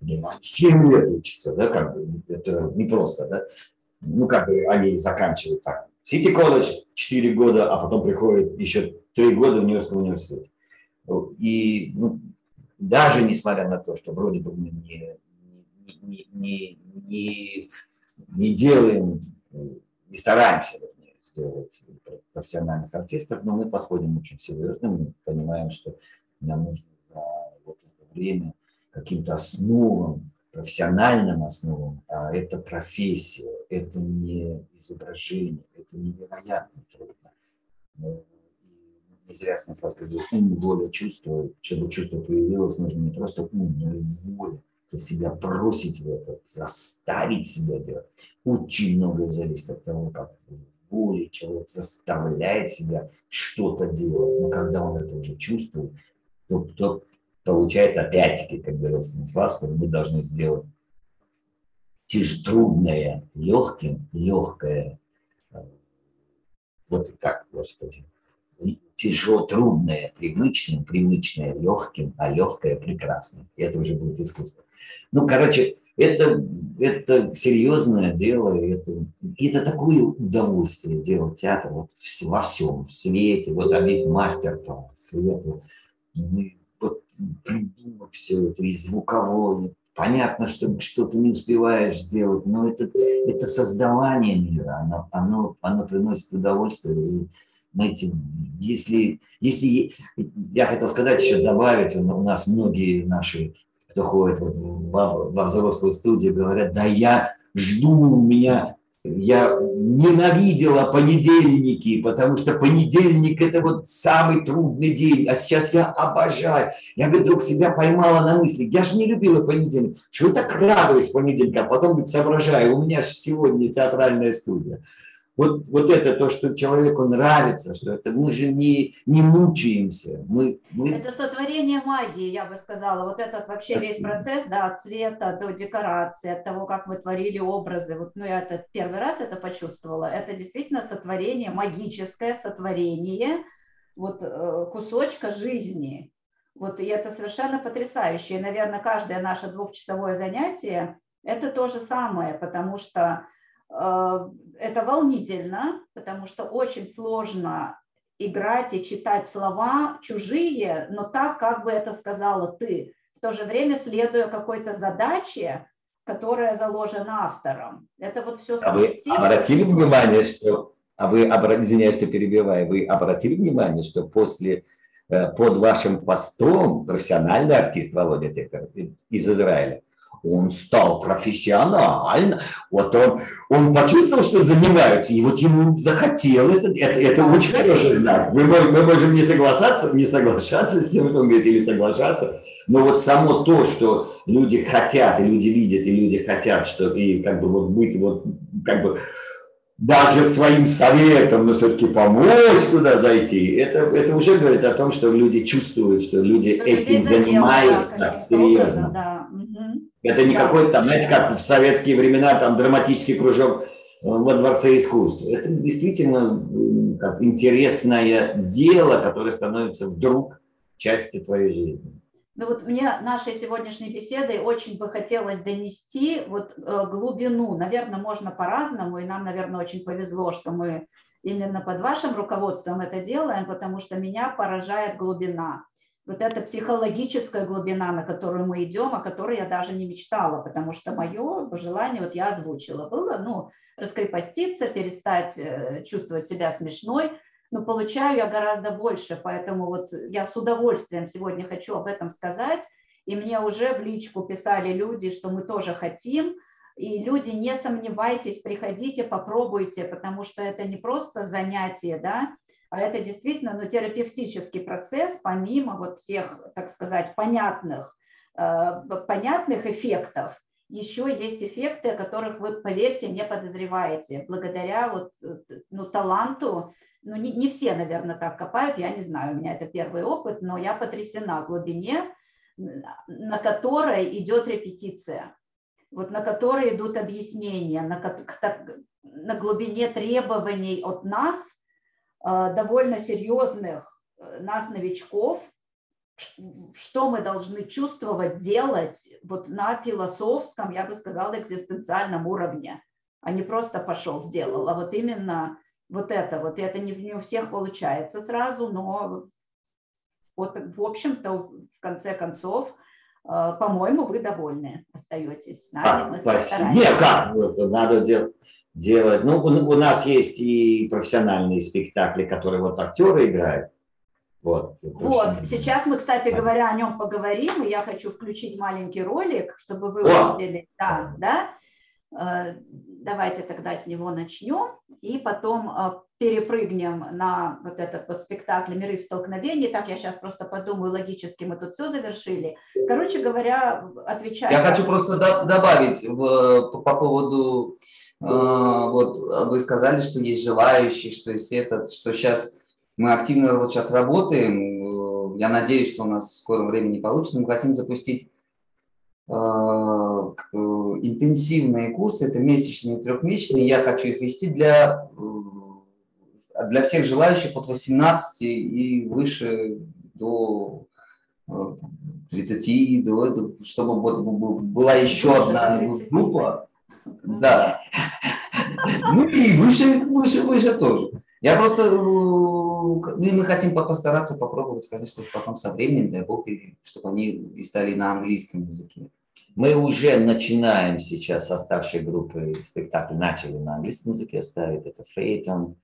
Понимаю, семь лет учиться, да, как бы, это непросто, да. Ну, как бы они заканчивают так. Сити колледж 4 года, а потом приходит еще 3 года в Нью-Йоркском. И ну, даже несмотря на то, что вроде бы мы не, не, не, не, не делаем, не стараемся вернее, сделать профессиональных артистов, но мы подходим очень серьезно, мы понимаем, что нам нужно за вот это время каким-то основам, профессиональным основам, а это профессия, это не изображение, это невероятно трудно зря Станислав сказал, ум, воля, чувство. Чтобы чувство появилось, нужно не просто ум, но и воля. То есть себя бросить в это, заставить себя делать. Очень многое зависит от того, как воля человек заставляет себя что-то делать. Но когда он это уже чувствует, то, то получается опять-таки, как говорил Станислав, что мы должны сделать тяж трудное легким, легкое. Вот и так, Господи тяжело, трудное привычным, привычное легким, а легкое прекрасным. И это уже будет искусство. Ну, короче, это, это серьезное дело, это, это такое удовольствие делать театр вот во всем, в свете, вот обид мастер по свету. Мы вот придумав все это, и звуковое, понятно, что что-то не успеваешь сделать, но это, это создавание мира, оно, оно, оно приносит удовольствие. И, знаете, если, если я хотел сказать еще добавить, у нас многие наши, кто ходит вот во, во взрослую студию, говорят, да я жду, у меня я ненавидела понедельники, потому что понедельник это вот самый трудный день, а сейчас я обожаю. Я вдруг себя поймала на мысли, я же не любила понедельник, что я так радуюсь понедельника, а потом ведь соображаю, у меня же сегодня театральная студия вот, вот это то, что человеку нравится, что это мы же не, не мучаемся. Мы, мы... Это сотворение магии, я бы сказала. Вот этот вообще Спасибо. весь процесс, да, от цвета до декорации, от того, как мы творили образы. Вот, ну, я это первый раз это почувствовала. Это действительно сотворение, магическое сотворение вот э, кусочка жизни. Вот, и это совершенно потрясающе. И, наверное, каждое наше двухчасовое занятие – это то же самое, потому что это волнительно, потому что очень сложно играть и читать слова чужие, но так, как бы это сказала ты, в то же время следуя какой-то задаче, которая заложена автором. Это вот все. А вы обратили внимание, что А вы, извиняюсь, что перебиваю, вы обратили внимание, что после, э, под вашим постом профессиональный артист Володя Текер из Израиля, он стал профессионально, вот он, он почувствовал, что занимают, и вот ему захотелось, это, это очень хороший знак. Мы, мы можем не соглашаться, не соглашаться с тем, что он говорит, или соглашаться, но вот само то, что люди хотят, и люди видят, и люди хотят, что и как бы вот быть вот как бы даже своим советом, но все-таки помочь туда зайти, это, это уже говорит о том, что люди чувствуют, что люди что этим занимаются серьезно. Да. Это не какой-то знаете, как в советские времена, там драматический кружок э, во Дворце искусств. Это действительно как интересное дело, которое становится вдруг частью твоей жизни. Ну вот мне нашей сегодняшней беседой очень бы хотелось донести вот э, глубину. Наверное, можно по-разному, и нам, наверное, очень повезло, что мы именно под вашим руководством это делаем, потому что меня поражает глубина. Вот эта психологическая глубина, на которую мы идем, о которой я даже не мечтала, потому что мое желание, вот я озвучила, было, ну, раскрепоститься, перестать э, чувствовать себя смешной, но получаю я гораздо больше, поэтому вот я с удовольствием сегодня хочу об этом сказать, и мне уже в личку писали люди, что мы тоже хотим, и люди, не сомневайтесь, приходите, попробуйте, потому что это не просто занятие, да, а это действительно ну, терапевтический процесс, помимо вот всех, так сказать, понятных, э, понятных эффектов, еще есть эффекты, о которых вы, поверьте, не подозреваете. Благодаря вот, ну, таланту ну, не, не все, наверное, так копают, я не знаю, у меня это первый опыт, но я потрясена глубине, на которой идет репетиция, вот на которой идут объяснения, на, на глубине требований от нас, довольно серьезных э, нас, новичков, что мы должны чувствовать, делать вот на философском, я бы сказала, экзистенциальном уровне, а не просто пошел, сделал, а вот именно вот это вот. И это не, не у всех получается сразу, но вот, в общем-то, в конце концов, э, по-моему, вы довольны остаетесь с нами. А, спасибо. Нет, как? Надо делать делать. Ну, у, у нас есть и профессиональные спектакли, которые вот актеры играют. Вот, вот. сейчас мы, кстати говоря, о нем поговорим, и я хочу включить маленький ролик, чтобы вы О! увидели, да, да, Э, давайте тогда с него начнем и потом э, перепрыгнем на вот этот вот спектакль «Миры в столкновении». Так я сейчас просто подумаю, логически мы тут все завершили. Короче говоря, отвечаю. Я хочу просто добавить в, по, по поводу, э, вот вы сказали, что есть желающие, что есть этот, что сейчас мы активно вот сейчас работаем. Я надеюсь, что у нас в скором времени получится. Мы хотим запустить Э, э, интенсивные курсы, это месячные и трехмесячные, я хочу их вести для, э, для всех желающих от 18 и выше до 30, до, чтобы была еще одна группа. Да. Ну и выше, выше, выше тоже. Я просто, мы хотим постараться попробовать, конечно, потом со временем, дай бог, чтобы они и стали на английском языке. Мы уже начинаем сейчас со старшей группой спектакль, начали на английском языке ставить. Это Фейтон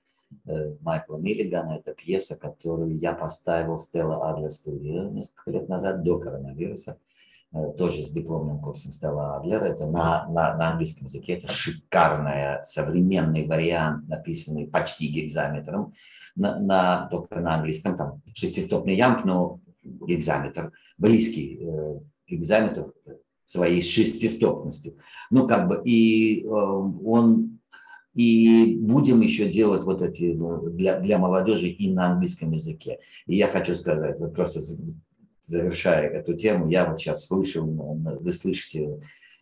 э, Майкла Миллигана. Это пьеса, которую я поставил Стелла Адлер студию несколько лет назад, до коронавируса. Э, тоже с дипломным курсом Стелла Адлера. Это на, на, на английском языке. Это шикарный современный вариант, написанный почти гекзаметром. На, на, только на английском, там шестистопный ямб, но гекзаметр, близкий э, к гекзаметру, своей шестистопностью. Ну, как бы, и э, он, и будем еще делать вот эти ну, для, для молодежи и на английском языке. И я хочу сказать, вот просто завершая эту тему, я вот сейчас слышу, вы слышите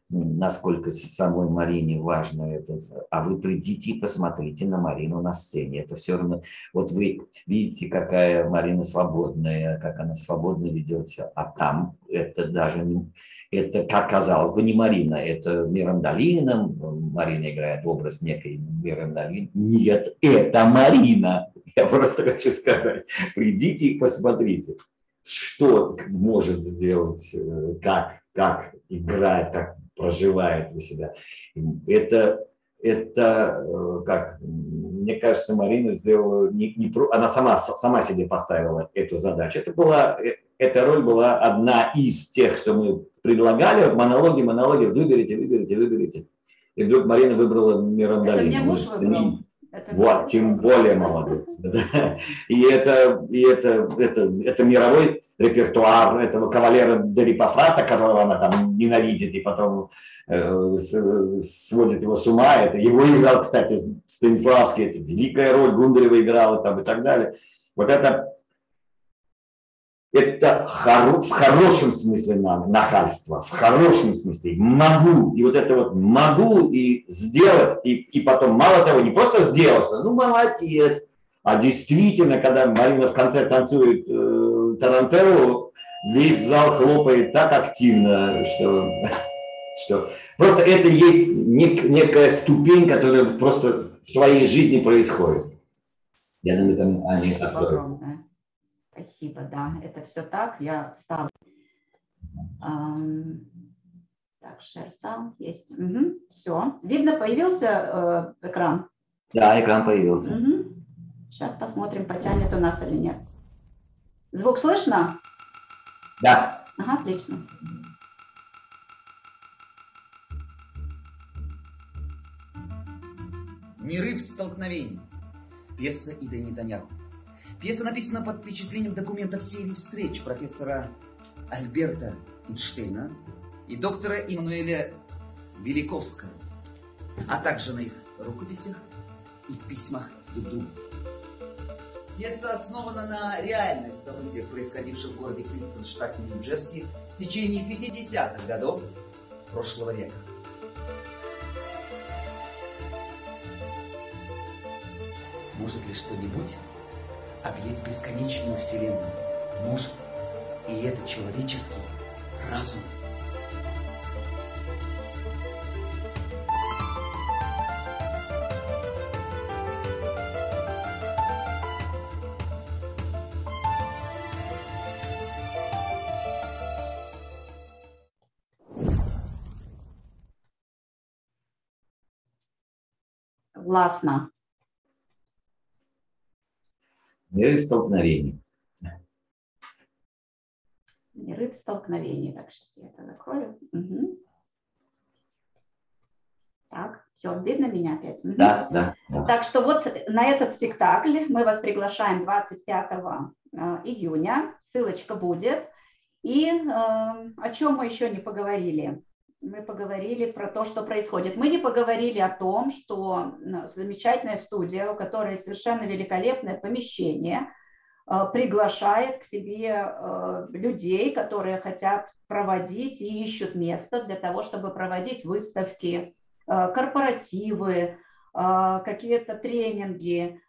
насколько самой Марине важно это. А вы придите и посмотрите на Марину на сцене. Это все равно... Вот вы видите, какая Марина свободная, как она свободно ведет себя. А там это даже. Это, как казалось бы, не Марина, это Мирандалина. Марина играет образ некой Мирандалины. Нет, это Марина. Я просто хочу сказать, придите и посмотрите, что может сделать, э, как, как играет, как проживает у себя. Это, это, э, как, мне кажется, Марина сделала, не, не, она сама, сама себе поставила эту задачу. Это была, э, эта роль была одна из тех, что мы предлагали, монологи, монологи, выберите, выберите, выберите. И вдруг Марина выбрала Мирандалину. Это мне муж выбрал. Это вот, тем более молодец. Да. И, это, и это, это, это мировой репертуар этого кавалера Дерипафрата, которого она там ненавидит и потом э, сводит его с ума. Это его играл, кстати, Станиславский, это великая роль, Гундарева играла там и так далее. Вот это это хоро, в хорошем смысле нахальство, в хорошем смысле могу, и вот это вот могу и сделать, и, и потом мало того, не просто сделать, ну молодец, а действительно, когда Марина в конце танцует э, Тарантеллу, весь зал хлопает так активно, что, что просто это есть нек, некая ступень, которая просто в твоей жизни происходит. Я на этом Ане огромное. Спасибо, да, это все так. Я ставлю. Так, share sound есть. Угу, все. Видно, появился э, экран? Да, экран появился. Угу. Сейчас посмотрим, потянет у нас или нет. Звук слышно? Да. Ага, отлично. Миры в столкновении. Пьеса Ида Нетаньяху. Пьеса написана под впечатлением документов серии встреч профессора Альберта Эйнштейна и доктора Иммануэля Великовского, а также на их рукописях и письмах Дуду. Пьеса основана на реальных событиях, происходивших в городе Принстон, штате Нью-Джерси в течение 50-х годов прошлого века. Может ли что-нибудь объять бесконечную Вселенную. Может, и это человеческий разум. Классно. Миры столкновений. Миры столкновений. Так, сейчас я это закрою. Угу. Так, все, видно меня опять? Да, да, да. Так что вот на этот спектакль мы вас приглашаем 25 э, июня. Ссылочка будет. И э, о чем мы еще не поговорили? Мы поговорили про то, что происходит. Мы не поговорили о том, что замечательная студия, у которой совершенно великолепное помещение, э, приглашает к себе э, людей, которые хотят проводить и ищут место для того, чтобы проводить выставки, э, корпоративы, какие-то тренинги,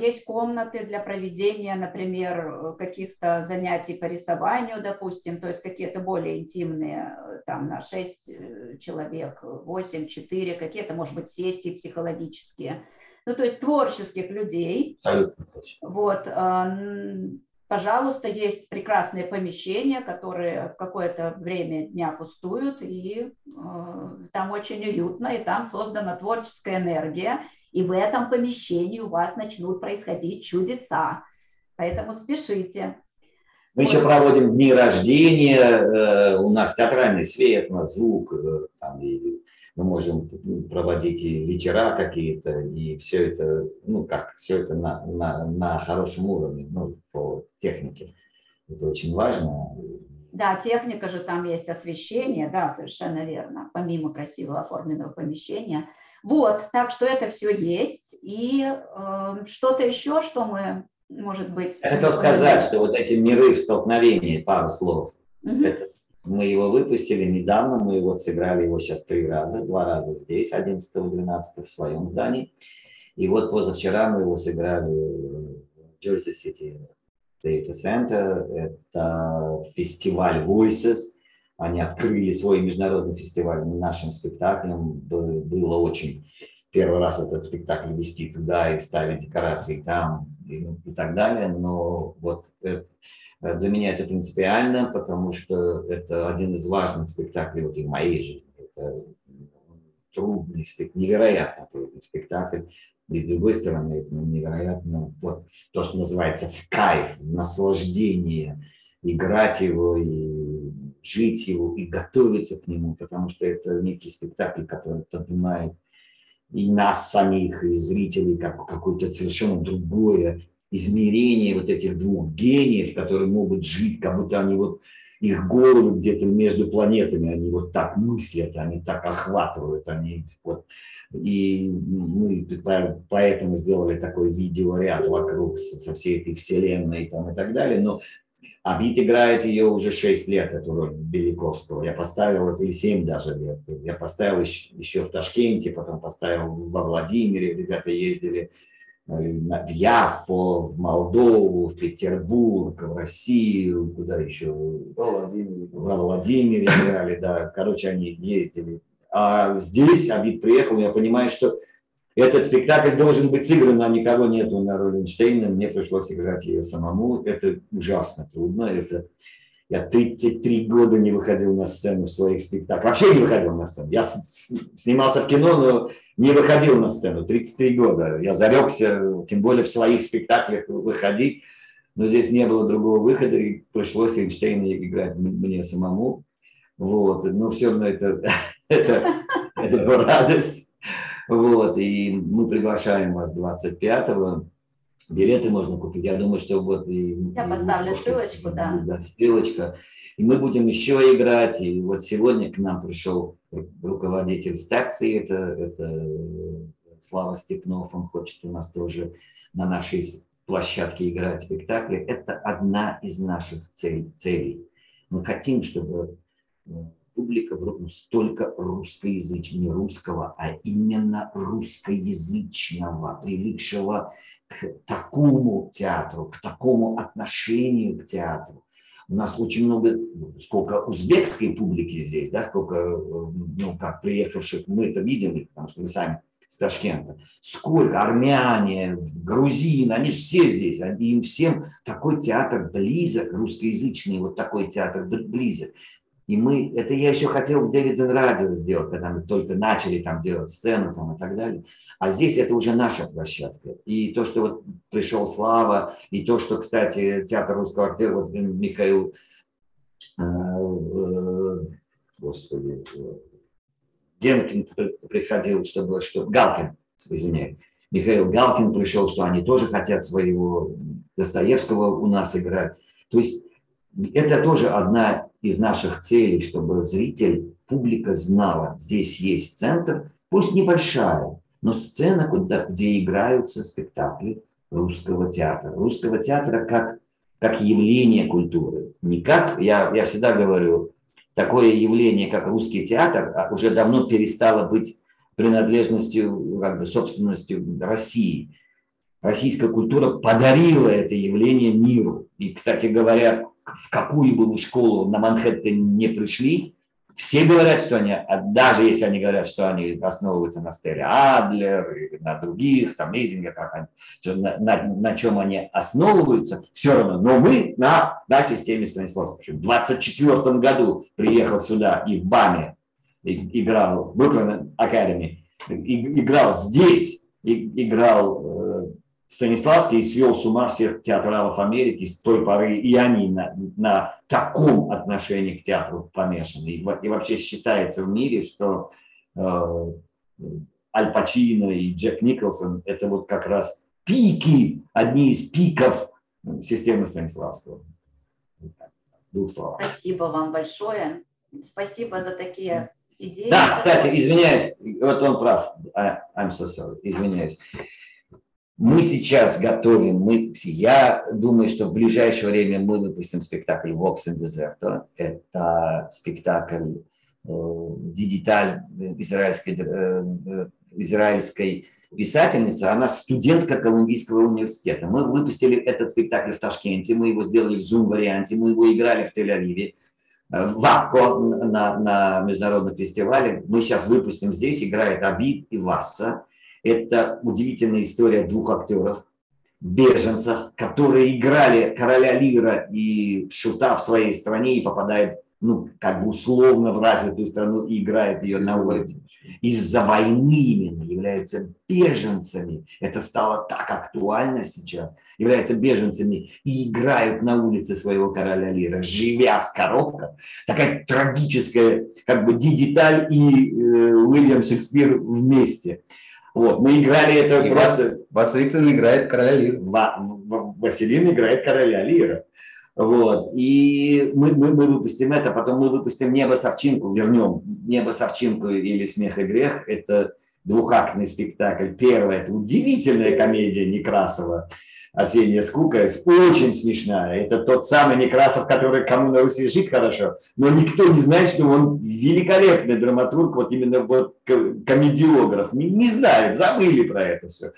есть комнаты для проведения, например, каких-то занятий по рисованию, допустим, то есть какие-то более интимные, там на 6 э, человек, 8, 4, какие-то, может быть, сессии психологические. Ну, то есть творческих людей. Абсолютно. Вот, а, пожалуйста, есть прекрасные помещения, которые в какое-то время дня пустуют, и а, там очень уютно, и там создана творческая энергия, и в этом помещении у вас начнут происходить чудеса. Поэтому спешите. Мы еще проводим дни рождения, э, у нас театральный свет, у нас звук, э, там, и мы можем проводить и вечера какие-то, и все это, ну как, все это на, на, на хорошем уровне, ну, по технике. Это очень важно. Да, техника же там есть, освещение, да, совершенно верно, помимо красиво оформленного помещения – вот, так что это все есть. И э, что-то еще, что мы, может быть... Я хотел сказать, что вот эти миры в столкновении, пару слов, угу. это, мы его выпустили недавно, мы вот сыграли его сейчас три раза, два раза здесь, 11-12 в своем здании. И вот позавчера мы его сыграли в Jersey City Data Center. Это фестиваль Voices – они открыли свой международный фестиваль нашим спектаклем. Было очень первый раз этот спектакль вести туда и ставить декорации там и, и так далее. Но вот это, для меня это принципиально, потому что это один из важных спектаклей вот, в моей жизни. Это трудный невероятно трудный спектакль. И с другой стороны, это невероятно вот то, что называется в кайф, в наслаждение, играть его и жить его и готовиться к нему, потому что это некий спектакль, который поднимает и нас самих, и зрителей как какое-то совершенно другое измерение вот этих двух гениев, которые могут жить, как будто они вот их головы где-то между планетами, они вот так мыслят, они так охватывают, они вот и мы поэтому сделали такой видеоряд вокруг со всей этой вселенной там, и так далее. Но Абит играет ее уже 6 лет, эту роль Беляковского. Я поставил это или 7 даже лет. Я поставил еще в Ташкенте, потом поставил во Владимире. Ребята ездили э, в Яфо, в Молдову, в Петербург, в Россию, куда еще? Во Владимире. Во Владимире играли, да. Короче, они ездили а здесь Абид приехал, я понимаю, что этот спектакль должен быть сыгран, а никого нету на роли Эйнштейна, мне пришлось играть ее самому. Это ужасно трудно. Это... Я 33 года не выходил на сцену в своих спектаклях. Вообще не выходил на сцену. Я снимался в кино, но не выходил на сцену. 33 года. Я зарекся, тем более в своих спектаклях выходить. Но здесь не было другого выхода, и пришлось Эйнштейна играть мне самому. Вот. Но все равно это это, это радость. Вот, и мы приглашаем вас 25-го. Билеты можно купить. Я думаю, что вот и... Я и, поставлю и, ссылочку, да. Да, ссылочка. И мы будем еще играть. И вот сегодня к нам пришел руководитель стакции, это, это Слава Степнов, он хочет у нас тоже на нашей площадке играть спектакли. Это одна из наших целей. Мы хотим, чтобы публика вдруг столько русскоязычного, не русского, а именно русскоязычного, привыкшего к такому театру, к такому отношению к театру. У нас очень много, сколько узбекской публики здесь, да, сколько, ну, как приехавших, мы это видели, потому что мы сами с Ташкента. Сколько армяне, грузины, они все здесь, им всем такой театр близок, русскоязычный вот такой театр близок. И мы, это я еще хотел в Дэвидсон радио сделать, когда мы только начали там делать сцену там и так далее. А здесь это уже наша площадка. И то, что вот пришел Слава, и то, что, кстати, театр русского актера, вот Михаил, э, э, господи, Генкин приходил, чтобы, что, Галкин, извиняюсь, Михаил Галкин пришел, что они тоже хотят своего Достоевского у нас играть. То есть это тоже одна из наших целей, чтобы зритель, публика знала, здесь есть центр, пусть небольшая, но сцена, куда, где играются спектакли русского театра. Русского театра как, как явление культуры. Не как, я, я всегда говорю, такое явление, как русский театр, а уже давно перестало быть принадлежностью, как бы собственностью России. Российская культура подарила это явление миру. И, кстати говоря, в какую бы вы школу на Манхэттене не пришли, все говорят, что они, а даже если они говорят, что они основываются на Стелле Адлер, на других, там, Лейзинге, как они, на, на, на чем они основываются, все равно. Но мы на, на системе Станиславского. В 24 году приехал сюда и в БАМе играл, в Brooklyn Academy, играл здесь, играл Станиславский свел с ума всех театралов Америки с той поры, и они на, на таком отношении к театру помешаны. И, и вообще считается в мире, что э, Аль Пачино и Джек Николсон – это вот как раз пики, одни из пиков системы Станиславского. Двух слов. Спасибо вам большое. Спасибо за такие идеи. Да, кстати, извиняюсь, вот он прав. I'm so sorry, извиняюсь. Мы сейчас готовим, мы, я думаю, что в ближайшее время мы выпустим спектакль Vox in Deserto. Это спектакль э, Дидиталь, израильской, э, э, израильской писательницы. Она студентка Колумбийского университета. Мы выпустили этот спектакль в Ташкенте, мы его сделали в зум-варианте, мы его играли в Тель-Авиве в АКО на, на международном фестивале. Мы сейчас выпустим здесь, играет Абид и Васса. Это удивительная история двух актеров, беженцев, которые играли короля Лира и шута в своей стране и попадают ну, как бы условно в развитую страну и играют ее на улице. Из-за войны именно являются беженцами. Это стало так актуально сейчас. Являются беженцами и играют на улице своего короля Лира, живя в коробках. Такая трагическая, как бы, Ди-деталь и э, Уильям Шекспир вместе. Вот, мы играли это И просто... Вас, играет короля Лира. Василин играет короля Лира. Вот. И мы, мы, мы выпустим это, потом мы выпустим «Небо Савчинку», вернем «Небо Савчинку» или «Смех и грех». Это двухактный спектакль. Первое – это удивительная комедия Некрасова «Осенняя скука», очень смешная. Это тот самый Некрасов, который кому на Руси жить хорошо, но никто не знает, что он великолепный драматург, вот именно вот ко- комедиограф. Не, не знают, забыли про это все.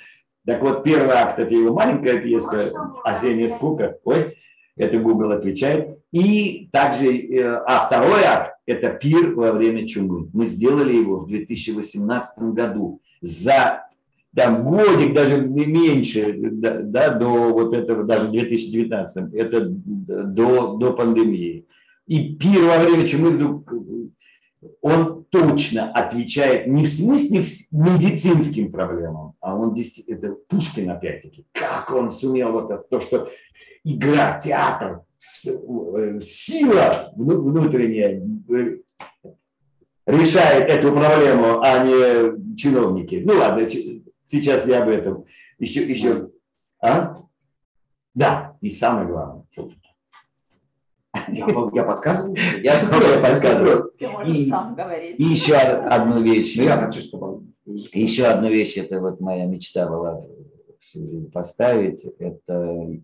Так вот, первый акт – это его маленькая пьеска «Осенняя скука». Ой, это Google отвечает. И также, э, а второй акт – это «Пир во время чумы». Мы сделали его в 2018 году за там, годик, даже меньше, да, до вот этого, даже 2019, это до, до пандемии. И пир во время чумы вдруг, он точно отвечает не в смысле медицинским проблемам, а он действительно, это Пушкин опять-таки, как он сумел вот это, то, что игра, театр, э, сила вну- внутренняя э, решает эту проблему, а не чиновники. Ну ладно, сейчас не об этом. Еще, еще, а? Да, и самое главное. Я, я подсказываю. Я скоро подсказываю. Ты можешь И- сам говорить. И еще одну вещь. Ну, я хочу, чтобы... Еще одну вещь, это вот моя мечта была всю жизнь поставить. Это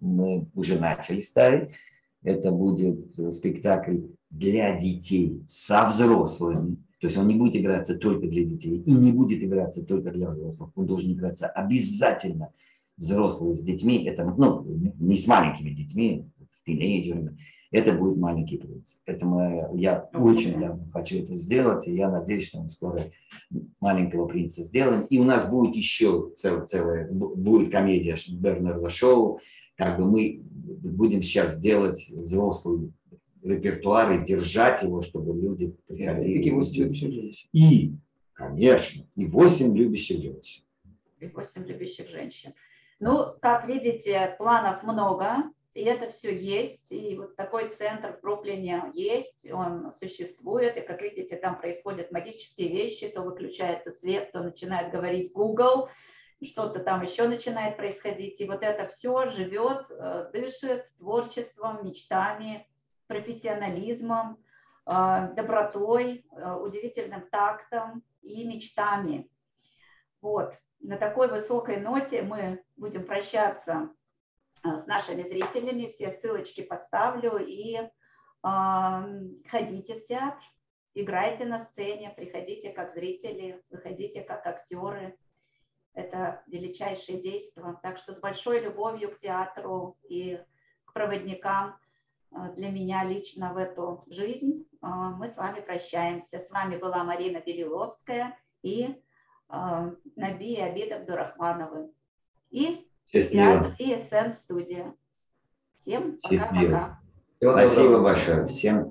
мы уже начали ставить. Это будет спектакль для детей со взрослыми. То есть он не будет играться только для детей и не будет играться только для взрослых. Он должен играться обязательно взрослые с детьми. Это ну, не с маленькими детьми, с тинейджерами. Это будет маленький принц. Это моя, я очень давно хочу это сделать, и я надеюсь, что мы скоро маленького принца сделаем. И у нас будет еще цел, целая, бу- будет комедия Бернарда Шоу. Как бы мы будем сейчас делать взрослый репертуар и держать его, чтобы люди приходили. Такие и вот учились. женщины. И, конечно, и восемь любящих женщин. и 8 любящих женщин. Ну, как видите, планов много, и это все есть. И вот такой центр в Бруклине есть, он существует. И, как видите, там происходят магические вещи. То выключается свет, то начинает говорить Google, что-то там еще начинает происходить. И вот это все живет, э, дышит творчеством, мечтами, профессионализмом, э, добротой, э, удивительным тактом и мечтами. Вот. На такой высокой ноте мы будем прощаться а, с нашими зрителями. Все ссылочки поставлю. И ходите в театр, играйте на сцене, приходите как зрители, выходите как актеры. Это величайшее действие. Так что с большой любовью к театру и к проводникам для меня лично в эту жизнь а, мы с вами прощаемся. С вами была Марина Белиловская и а, Наби и Абид Абдурахмановы. И Счастливо. театр и СН студия. Всем пока-пока. Спасибо большое. Всем